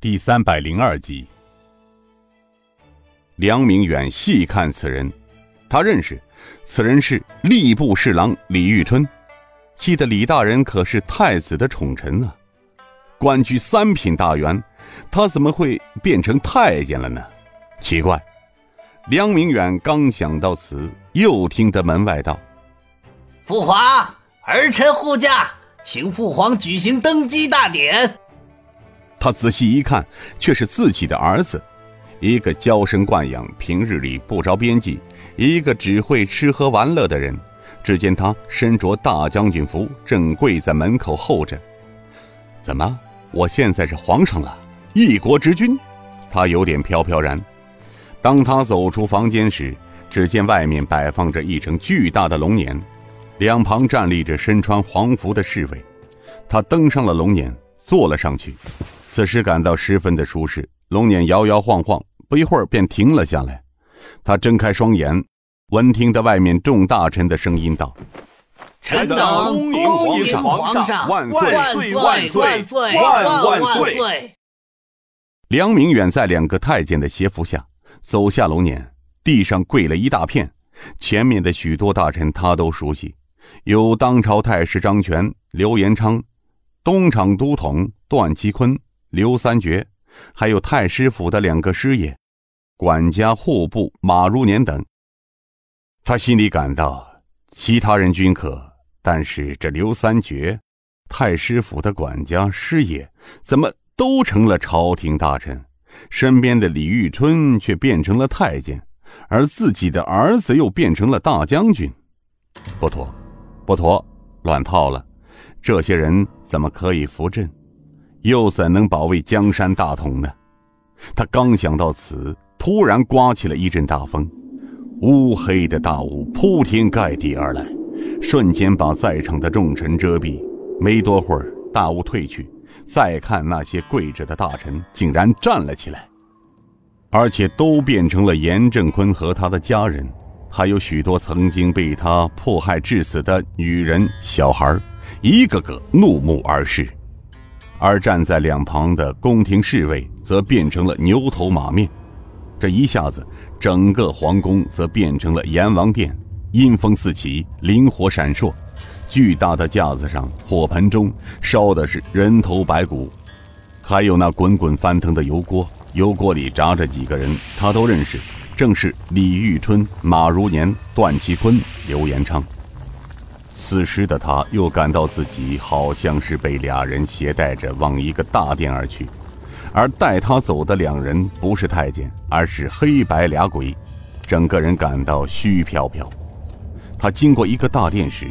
第三百零二集，梁明远细看此人，他认识，此人是吏部侍郎李玉春。记得李大人可是太子的宠臣啊，官居三品大员，他怎么会变成太监了呢？奇怪！梁明远刚想到此，又听得门外道：“父皇，儿臣护驾，请父皇举行登基大典。”他仔细一看，却是自己的儿子，一个娇生惯养、平日里不着边际，一个只会吃喝玩乐的人。只见他身着大将军服，正跪在门口候着。怎么，我现在是皇上了，一国之君？他有点飘飘然。当他走出房间时，只见外面摆放着一乘巨大的龙辇，两旁站立着身穿黄服的侍卫。他登上了龙辇，坐了上去。此时感到十分的舒适，龙辇摇摇晃晃，不一会儿便停了下来。他睁开双眼，闻听得外面众大臣的声音道：“臣等恭迎皇上万岁万岁万岁万万岁！”梁明远在两个太监的协扶下走下龙辇，地上跪了一大片。前面的许多大臣他都熟悉，有当朝太师张权、刘延昌，东厂都统段其坤。刘三绝，还有太师府的两个师爷，管家户部马如年等。他心里感到，其他人均可，但是这刘三绝、太师府的管家师爷，怎么都成了朝廷大臣？身边的李玉春却变成了太监，而自己的儿子又变成了大将军。不妥，不妥，乱套了！这些人怎么可以扶朕？又怎能保卫江山大统呢？他刚想到此，突然刮起了一阵大风，乌黑的大雾铺天盖地而来，瞬间把在场的众臣遮蔽。没多会儿，大雾退去，再看那些跪着的大臣，竟然站了起来，而且都变成了严正坤和他的家人，还有许多曾经被他迫害致死的女人、小孩，一个个怒目而视。而站在两旁的宫廷侍卫则变成了牛头马面，这一下子，整个皇宫则变成了阎王殿，阴风四起，灵火闪烁，巨大的架子上，火盆中烧的是人头白骨，还有那滚滚翻腾的油锅，油锅里炸着几个人，他都认识，正是李玉春、马如年、段其坤、刘延昌。此时的他又感到自己好像是被俩人携带着往一个大殿而去，而带他走的两人不是太监，而是黑白俩鬼，整个人感到虚飘飘。他经过一个大殿时，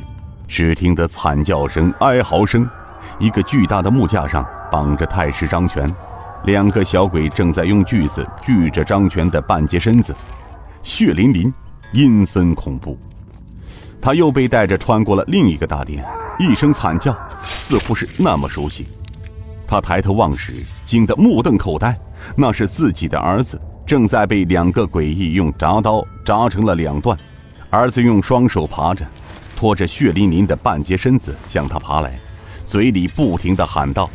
只听得惨叫声、哀嚎声。一个巨大的木架上绑着太师张权，两个小鬼正在用锯子锯着张权的半截身子，血淋淋，阴森恐怖。他又被带着穿过了另一个大殿，一声惨叫，似乎是那么熟悉。他抬头望时，惊得目瞪口呆，那是自己的儿子，正在被两个诡异用铡刀铡成了两段。儿子用双手爬着，拖着血淋淋的半截身子向他爬来，嘴里不停地喊道：“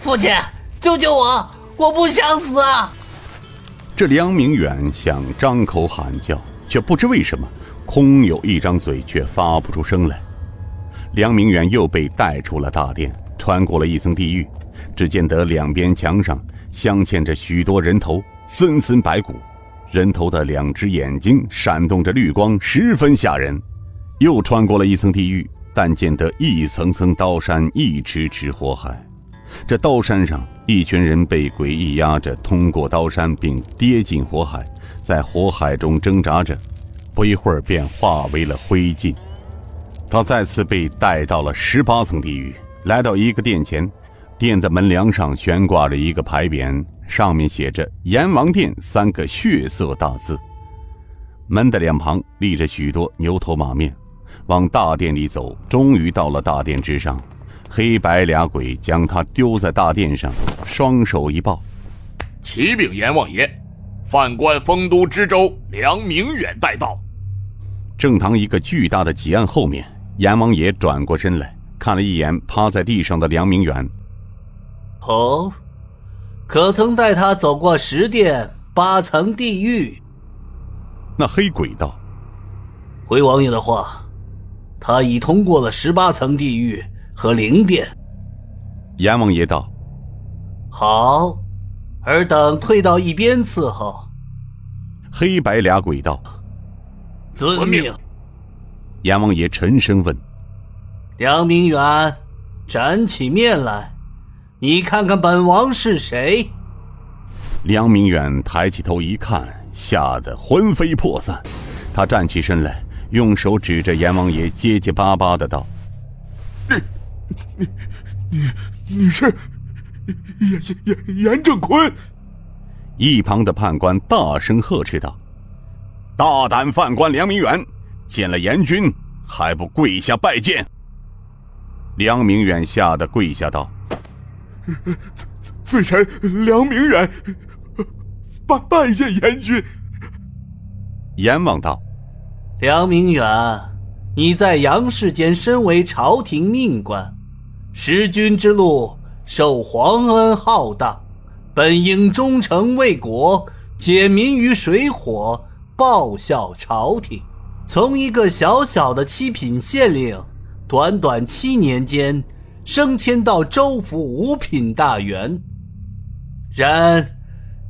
父亲，救救我！我不想死啊！”这梁明远想张口喊叫，却不知为什么。空有一张嘴，却发不出声来。梁明远又被带出了大殿，穿过了一层地狱，只见得两边墙上镶嵌着许多人头，森森白骨，人头的两只眼睛闪动着绿光，十分吓人。又穿过了一层地狱，但见得一层层刀山，一池池火海。这刀山上，一群人被诡异压着通过刀山，并跌进火海，在火海中挣扎着。不一会儿便化为了灰烬。他再次被带到了十八层地狱，来到一个殿前，殿的门梁上悬挂着一个牌匾，上面写着“阎王殿”三个血色大字。门的两旁立着许多牛头马面，往大殿里走，终于到了大殿之上。黑白俩鬼将他丢在大殿上，双手一抱：“启禀阎王爷，犯官丰都知州梁明远带到。”正堂一个巨大的几案后面，阎王爷转过身来看了一眼趴在地上的梁明远。哦，可曾带他走过十殿八层地狱？那黑鬼道：“回王爷的话，他已通过了十八层地狱和灵殿。”阎王爷道：“好，尔等退到一边伺候。”黑白俩鬼道：“遵命。”阎王爷沉声问：“梁明远，展起面来。”你看看本王是谁？梁明远抬起头一看，吓得魂飞魄散。他站起身来，用手指着阎王爷，结结巴巴的道：“你、你、你、你是严严严正坤？”一旁的判官大声呵斥道：“大胆犯官梁明远，见了阎君还不跪下拜见！”梁明远吓得跪下道。罪臣梁明远拜拜见阎君。阎王道：“梁明远，你在阳世间身为朝廷命官，识君之路，受皇恩浩荡，本应忠诚为国，解民于水火，报效朝廷。从一个小小的七品县令，短短七年间。”升迁到州府五品大员。然，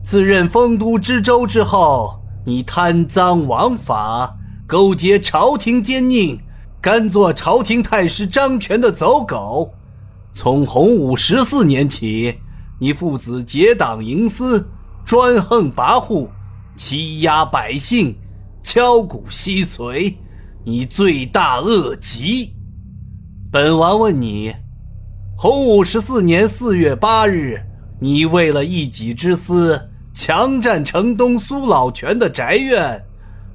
自任丰都知州之后，你贪赃枉法，勾结朝廷奸佞，甘做朝廷太师张权的走狗。从洪武十四年起，你父子结党营私，专横跋扈，欺压百姓，敲骨吸髓，你罪大恶极。本王问你。洪武十四年四月八日，你为了一己之私，强占城东苏老泉的宅院，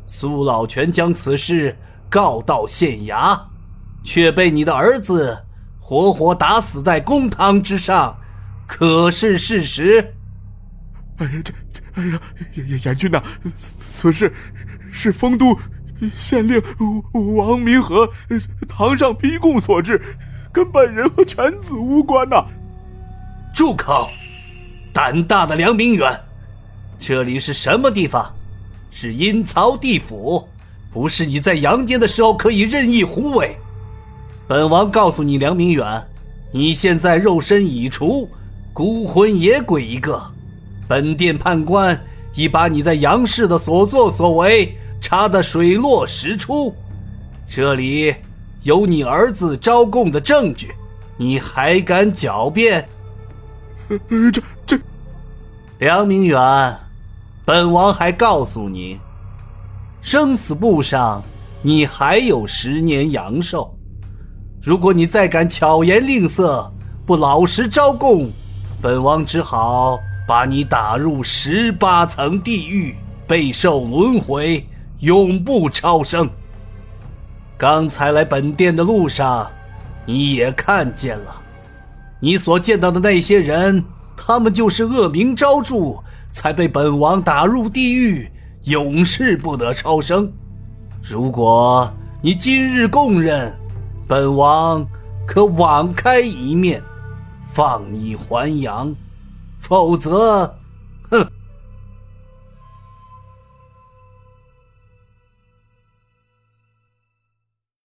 苏老泉将此事告到县衙，却被你的儿子活活打死在公堂之上，可是事实？哎呀，这这，哎呀，严严严君呐，此事是丰都县令王明和堂上逼供所致。跟本人和犬子无关呐！住口！胆大的梁明远，这里是什么地方？是阴曹地府，不是你在阳间的时候可以任意胡为。本王告诉你，梁明远，你现在肉身已除，孤魂野鬼一个。本殿判官已把你在阳世的所作所为查得水落石出，这里。有你儿子招供的证据，你还敢狡辩？这这，梁明远，本王还告诉你，生死簿上你还有十年阳寿。如果你再敢巧言令色，不老实招供，本王只好把你打入十八层地狱，备受轮回，永不超生。刚才来本殿的路上，你也看见了，你所见到的那些人，他们就是恶名昭著，才被本王打入地狱，永世不得超生。如果你今日供认，本王可网开一面，放你还阳；否则，哼。